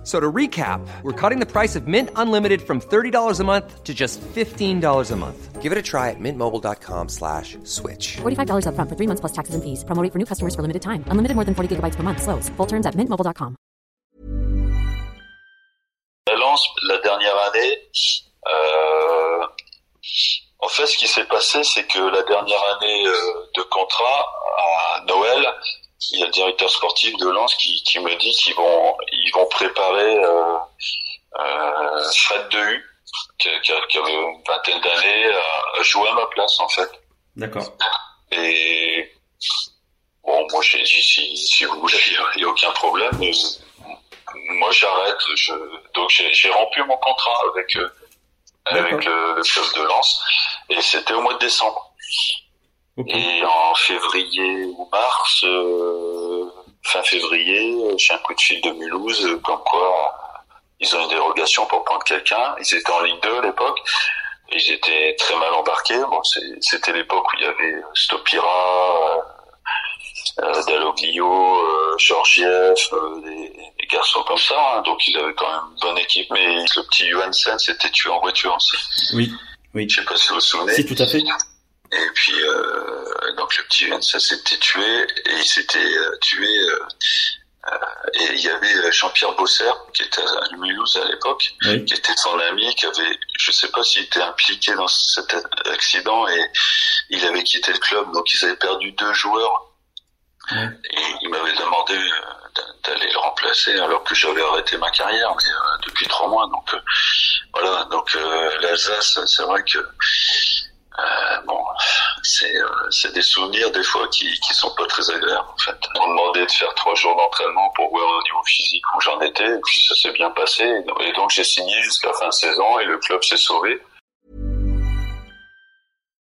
F- So to recap, we're cutting the price of Mint Unlimited from $30 a month to just $15 a month. Give it a try at mintmobile.com slash switch. $45 upfront for three months plus taxes and fees. Promo rate for new customers for limited time. Unlimited more than 40 gigabytes per month. Slows. Full terms at mintmobile.com. La Lance, la dernière année, euh, en fait, ce qui s'est passé, c'est que la dernière année euh, de contrat, à Noël, il y a le directeur sportif de Lens qui, qui me dit qu'ils vont, ils vont préparer euh, euh, Fred Dehu, qui, qui, avait une vingtaine d'années, à, jouer à ma place, en fait. D'accord. Et bon, moi j'ai dit si, si vous voulez, il n'y a aucun problème. Moi j'arrête. Je, donc j'ai rompu mon contrat avec euh, avec le, le club de Lens et c'était au mois de décembre. Et en février ou mars, euh, fin février, j'ai un coup de fil de Mulhouse, euh, comme quoi euh, ils ont une dérogation pour prendre quelqu'un. Ils étaient en Ligue 2 à l'époque. Ils étaient très mal embarqués. Bon, c'était l'époque où il y avait Stopira, euh, euh, Dalloglio, euh, Georgiev, euh, des, des garçons comme ça. hein. Donc ils avaient quand même une bonne équipe. Mais le petit Johansen s'était tué en voiture aussi. Oui. Oui. Je sais pas si vous vous souvenez. Si, tout à fait. Et puis euh, donc le petit Johansen s'était tué et il s'était euh, tué. euh, euh, et il y avait Jean-Pierre Bosser qui était à Mulhouse à l'époque Oui. qui était son ami, qui avait, je sais pas s'il était impliqué dans cet accident et il avait quitté le club, donc ils avaient perdu deux joueurs. Et il m'avait demandé d'a- d'aller le remplacer alors que j'avais arrêté ma carrière mais, euh, depuis trois mois. Donc euh, voilà, donc euh, l'Alsace, c'est vrai que c'est euh, c'est des souvenirs des fois qui qui sont pas très agréables en fait. On m'a demandé de faire trois jours d'entraînement pour voir au niveau physique où j'en étais et puis ça s'est bien passé et donc j'ai signé jusqu'à fin de saison et le club s'est sauvé.